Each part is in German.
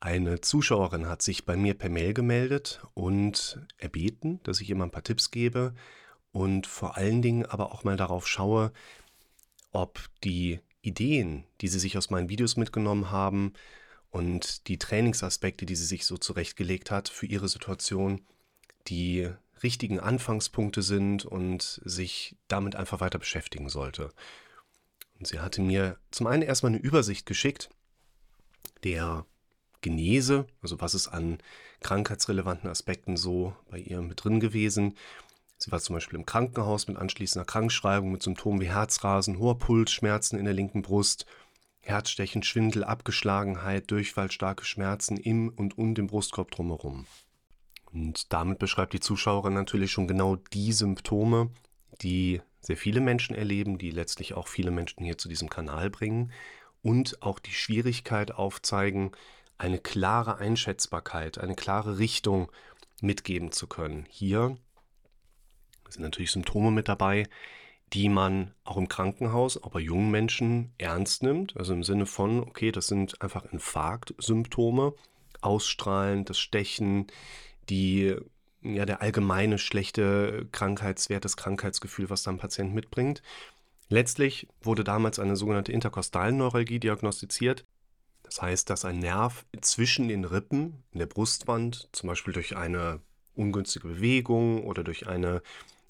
Eine Zuschauerin hat sich bei mir per Mail gemeldet und erbeten, dass ich ihr mal ein paar Tipps gebe und vor allen Dingen aber auch mal darauf schaue, ob die Ideen, die sie sich aus meinen Videos mitgenommen haben und die Trainingsaspekte, die sie sich so zurechtgelegt hat für ihre Situation, die richtigen Anfangspunkte sind und sich damit einfach weiter beschäftigen sollte. Und sie hatte mir zum einen erstmal eine Übersicht geschickt der Genese, also was ist an krankheitsrelevanten Aspekten so bei ihr mit drin gewesen. Sie war zum Beispiel im Krankenhaus mit anschließender Krankschreibung mit Symptomen wie Herzrasen, hoher Puls, Schmerzen in der linken Brust, Herzstechen, Schwindel, Abgeschlagenheit, Durchfall, starke Schmerzen im und um den Brustkorb drumherum. Und damit beschreibt die Zuschauerin natürlich schon genau die Symptome, die sehr viele Menschen erleben, die letztlich auch viele Menschen hier zu diesem Kanal bringen und auch die Schwierigkeit aufzeigen, eine klare Einschätzbarkeit, eine klare Richtung mitgeben zu können. Hier sind natürlich Symptome mit dabei, die man auch im Krankenhaus, auch bei jungen Menschen ernst nimmt. Also im Sinne von, okay, das sind einfach Infarktsymptome, Ausstrahlen, das Stechen, die, ja, der allgemeine schlechte Krankheitswert, das Krankheitsgefühl, was da ein Patient mitbringt. Letztlich wurde damals eine sogenannte Interkostalneuralgie diagnostiziert. Das heißt, dass ein Nerv zwischen den Rippen in der Brustwand, zum Beispiel durch eine ungünstige Bewegung oder durch eine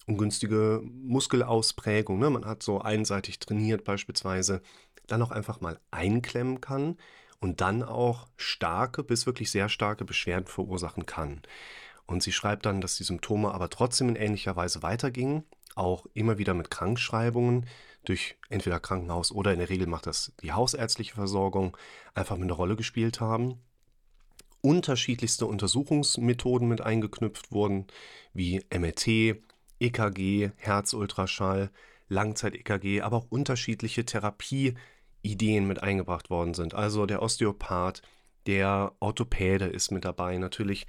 ungünstige Muskelausprägung, ne, man hat so einseitig trainiert beispielsweise, dann auch einfach mal einklemmen kann und dann auch starke bis wirklich sehr starke Beschwerden verursachen kann. Und sie schreibt dann, dass die Symptome aber trotzdem in ähnlicher Weise weitergingen auch immer wieder mit Krankschreibungen durch entweder Krankenhaus oder in der Regel macht das die hausärztliche Versorgung einfach mit einer Rolle gespielt haben. Unterschiedlichste Untersuchungsmethoden mit eingeknüpft wurden, wie MRT, EKG, Herzultraschall, Langzeit-EKG, aber auch unterschiedliche Therapieideen mit eingebracht worden sind. Also der Osteopath, der Orthopäde ist mit dabei, natürlich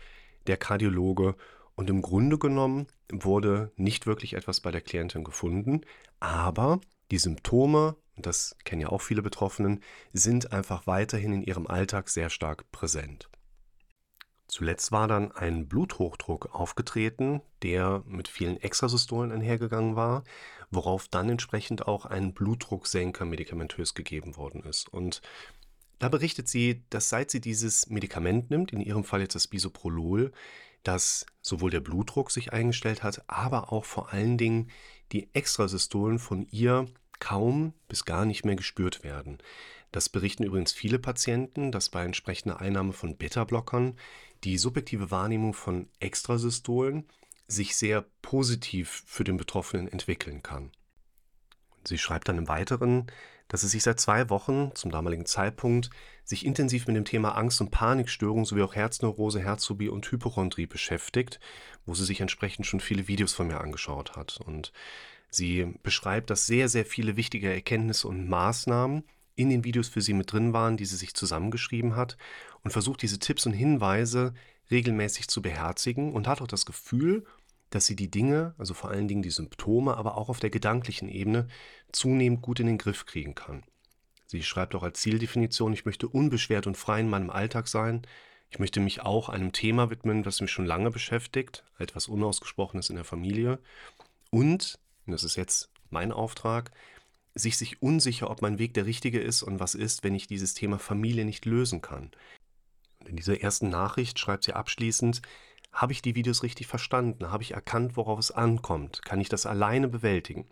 der Kardiologe und im Grunde genommen wurde nicht wirklich etwas bei der Klientin gefunden, aber die Symptome, und das kennen ja auch viele Betroffenen, sind einfach weiterhin in ihrem Alltag sehr stark präsent. Zuletzt war dann ein Bluthochdruck aufgetreten, der mit vielen Extrasystolen einhergegangen war, worauf dann entsprechend auch ein Blutdrucksenker medikamentös gegeben worden ist. Und da berichtet sie, dass seit sie dieses Medikament nimmt, in ihrem Fall jetzt das Bisoprolol, dass sowohl der Blutdruck sich eingestellt hat, aber auch vor allen Dingen die Extrasystolen von ihr kaum bis gar nicht mehr gespürt werden. Das berichten übrigens viele Patienten, dass bei entsprechender Einnahme von Beta-Blockern die subjektive Wahrnehmung von Extrasystolen sich sehr positiv für den Betroffenen entwickeln kann. Sie schreibt dann im Weiteren, dass es sich seit zwei Wochen zum damaligen Zeitpunkt sich intensiv mit dem Thema Angst- und Panikstörung sowie auch Herzneurose, Herzphobie und Hypochondrie beschäftigt, wo sie sich entsprechend schon viele Videos von mir angeschaut hat. Und sie beschreibt, dass sehr, sehr viele wichtige Erkenntnisse und Maßnahmen in den Videos für sie mit drin waren, die sie sich zusammengeschrieben hat und versucht diese Tipps und Hinweise regelmäßig zu beherzigen und hat auch das Gefühl, dass sie die Dinge, also vor allen Dingen die Symptome, aber auch auf der gedanklichen Ebene zunehmend gut in den Griff kriegen kann. Sie schreibt auch als Zieldefinition, ich möchte unbeschwert und frei in meinem Alltag sein. Ich möchte mich auch einem Thema widmen, das mich schon lange beschäftigt, etwas Unausgesprochenes in der Familie. Und, und das ist jetzt mein Auftrag, sich sich unsicher, ob mein Weg der richtige ist und was ist, wenn ich dieses Thema Familie nicht lösen kann. Und in dieser ersten Nachricht schreibt sie abschließend, habe ich die Videos richtig verstanden? Habe ich erkannt, worauf es ankommt? Kann ich das alleine bewältigen?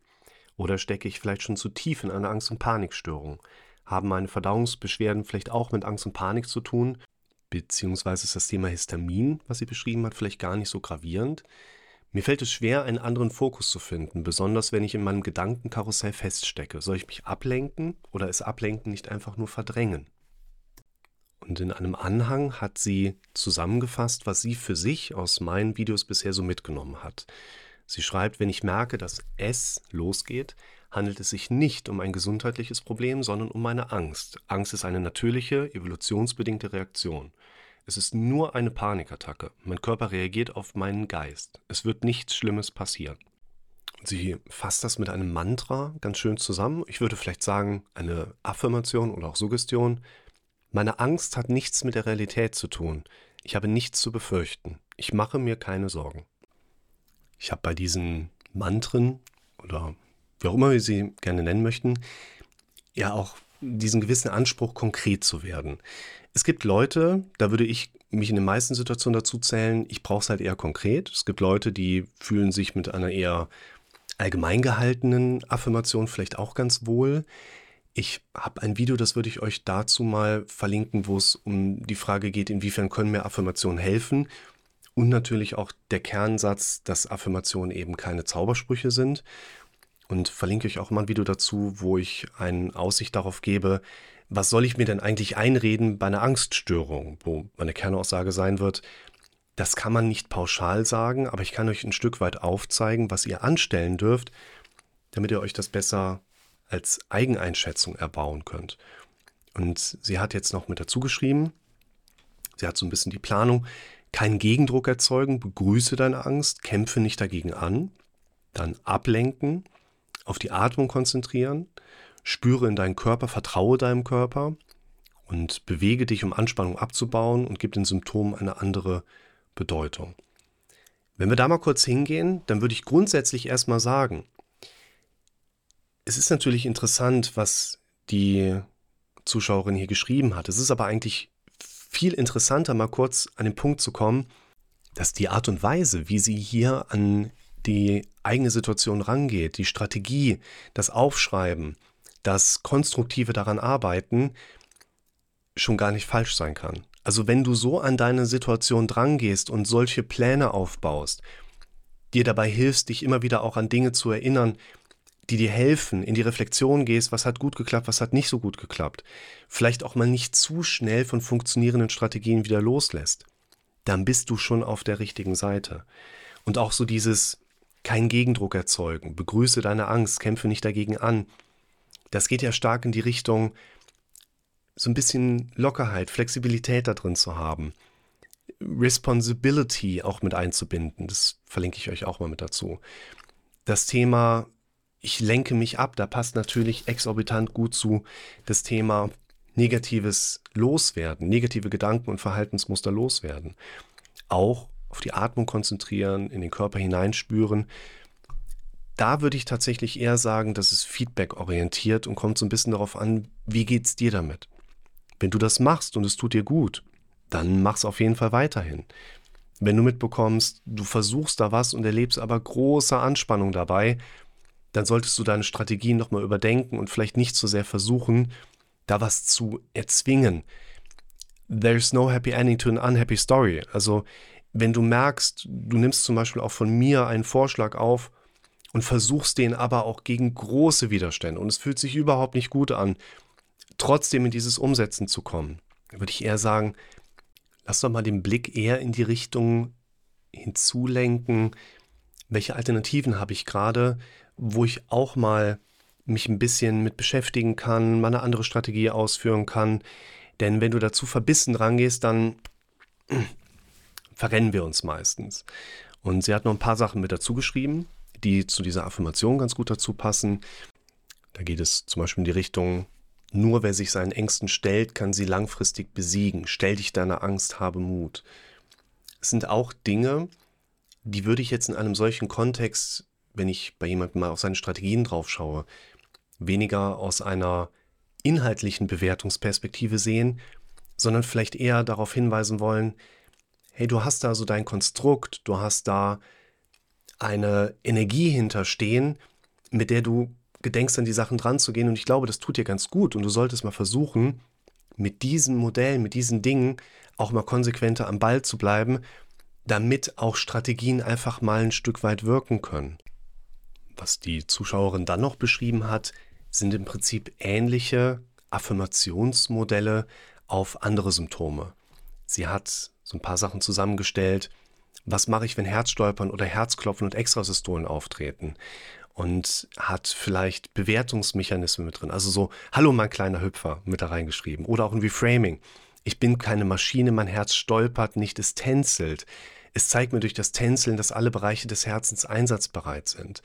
Oder stecke ich vielleicht schon zu tief in einer Angst- und Panikstörung? Haben meine Verdauungsbeschwerden vielleicht auch mit Angst und Panik zu tun? Beziehungsweise ist das Thema Histamin, was sie beschrieben hat, vielleicht gar nicht so gravierend? Mir fällt es schwer, einen anderen Fokus zu finden, besonders wenn ich in meinem Gedankenkarussell feststecke. Soll ich mich ablenken oder ist Ablenken nicht einfach nur verdrängen? Und in einem Anhang hat sie zusammengefasst, was sie für sich aus meinen Videos bisher so mitgenommen hat. Sie schreibt, wenn ich merke, dass es losgeht, handelt es sich nicht um ein gesundheitliches Problem, sondern um meine Angst. Angst ist eine natürliche, evolutionsbedingte Reaktion. Es ist nur eine Panikattacke. Mein Körper reagiert auf meinen Geist. Es wird nichts Schlimmes passieren. Sie fasst das mit einem Mantra ganz schön zusammen. Ich würde vielleicht sagen, eine Affirmation oder auch Suggestion. Meine Angst hat nichts mit der Realität zu tun. Ich habe nichts zu befürchten. Ich mache mir keine Sorgen. Ich habe bei diesen Mantren oder wie auch immer wir sie gerne nennen möchten, ja auch diesen gewissen Anspruch, konkret zu werden. Es gibt Leute, da würde ich mich in den meisten Situationen dazu zählen, ich brauche es halt eher konkret. Es gibt Leute, die fühlen sich mit einer eher allgemein gehaltenen Affirmation vielleicht auch ganz wohl. Ich habe ein Video, das würde ich euch dazu mal verlinken, wo es um die Frage geht, inwiefern können mir Affirmationen helfen. Und natürlich auch der Kernsatz, dass Affirmationen eben keine Zaubersprüche sind. Und verlinke euch auch mal ein Video dazu, wo ich eine Aussicht darauf gebe, was soll ich mir denn eigentlich einreden bei einer Angststörung, wo meine Kernaussage sein wird, das kann man nicht pauschal sagen, aber ich kann euch ein Stück weit aufzeigen, was ihr anstellen dürft, damit ihr euch das besser als Eigeneinschätzung erbauen könnt. Und sie hat jetzt noch mit dazu geschrieben, sie hat so ein bisschen die Planung, keinen Gegendruck erzeugen, begrüße deine Angst, kämpfe nicht dagegen an, dann ablenken, auf die Atmung konzentrieren, spüre in deinen Körper, vertraue deinem Körper und bewege dich, um Anspannung abzubauen und gib den Symptomen eine andere Bedeutung. Wenn wir da mal kurz hingehen, dann würde ich grundsätzlich erstmal sagen, es ist natürlich interessant, was die Zuschauerin hier geschrieben hat. Es ist aber eigentlich viel interessanter, mal kurz an den Punkt zu kommen, dass die Art und Weise, wie sie hier an die eigene Situation rangeht, die Strategie, das Aufschreiben, das konstruktive daran arbeiten, schon gar nicht falsch sein kann. Also wenn du so an deine Situation drangehst und solche Pläne aufbaust, dir dabei hilfst, dich immer wieder auch an Dinge zu erinnern, die dir helfen, in die Reflexion gehst, was hat gut geklappt, was hat nicht so gut geklappt, vielleicht auch mal nicht zu schnell von funktionierenden Strategien wieder loslässt, dann bist du schon auf der richtigen Seite. Und auch so dieses kein Gegendruck erzeugen, begrüße deine Angst, kämpfe nicht dagegen an. Das geht ja stark in die Richtung, so ein bisschen Lockerheit, Flexibilität da drin zu haben. Responsibility auch mit einzubinden. Das verlinke ich euch auch mal mit dazu. Das Thema, ich lenke mich ab, da passt natürlich exorbitant gut zu das Thema negatives Loswerden, negative Gedanken und Verhaltensmuster loswerden. Auch auf die Atmung konzentrieren, in den Körper hineinspüren. Da würde ich tatsächlich eher sagen, das ist Feedback orientiert und kommt so ein bisschen darauf an, wie geht es dir damit? Wenn du das machst und es tut dir gut, dann mach es auf jeden Fall weiterhin. Wenn du mitbekommst, du versuchst da was und erlebst aber große Anspannung dabei, dann solltest du deine Strategien nochmal überdenken und vielleicht nicht so sehr versuchen, da was zu erzwingen. There's no happy ending to an unhappy story. Also, wenn du merkst, du nimmst zum Beispiel auch von mir einen Vorschlag auf und versuchst den aber auch gegen große Widerstände und es fühlt sich überhaupt nicht gut an, trotzdem in dieses Umsetzen zu kommen, würde ich eher sagen, lass doch mal den Blick eher in die Richtung hinzulenken, welche Alternativen habe ich gerade, wo ich auch mal mich ein bisschen mit beschäftigen kann, mal eine andere Strategie ausführen kann. Denn wenn du dazu verbissen rangehst, dann verrennen wir uns meistens. Und sie hat noch ein paar Sachen mit dazu geschrieben, die zu dieser Affirmation ganz gut dazu passen. Da geht es zum Beispiel in die Richtung, nur wer sich seinen Ängsten stellt, kann sie langfristig besiegen. Stell dich deiner Angst, habe Mut. Es sind auch Dinge, die würde ich jetzt in einem solchen Kontext, wenn ich bei jemandem mal auf seine Strategien drauf schaue, weniger aus einer inhaltlichen Bewertungsperspektive sehen, sondern vielleicht eher darauf hinweisen wollen, hey, du hast da so dein Konstrukt, du hast da eine Energie hinterstehen, mit der du gedenkst, an die Sachen dran zu gehen. Und ich glaube, das tut dir ganz gut. Und du solltest mal versuchen, mit diesen Modellen, mit diesen Dingen auch mal konsequenter am Ball zu bleiben, damit auch Strategien einfach mal ein Stück weit wirken können. Was die Zuschauerin dann noch beschrieben hat, sind im Prinzip ähnliche Affirmationsmodelle auf andere Symptome. Sie hat so ein paar Sachen zusammengestellt. Was mache ich, wenn Herzstolpern oder Herzklopfen und Extrasystolen auftreten? und hat vielleicht Bewertungsmechanismen mit drin. Also so, hallo mein kleiner Hüpfer mit da reingeschrieben. Oder auch ein Reframing. Ich bin keine Maschine, mein Herz stolpert nicht, es tänzelt. Es zeigt mir durch das Tänzeln, dass alle Bereiche des Herzens einsatzbereit sind.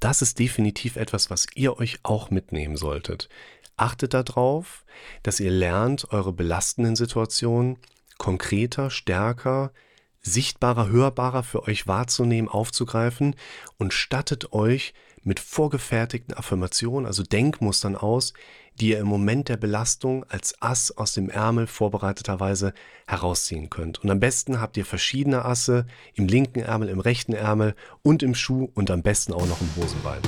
Das ist definitiv etwas, was ihr euch auch mitnehmen solltet. Achtet darauf, dass ihr lernt, eure belastenden Situationen konkreter, stärker, sichtbarer, hörbarer für euch wahrzunehmen, aufzugreifen und stattet euch mit vorgefertigten Affirmationen, also Denkmustern aus, die ihr im Moment der Belastung als Ass aus dem Ärmel vorbereiteterweise herausziehen könnt. Und am besten habt ihr verschiedene Asse im linken Ärmel, im rechten Ärmel und im Schuh und am besten auch noch im Hosenbein.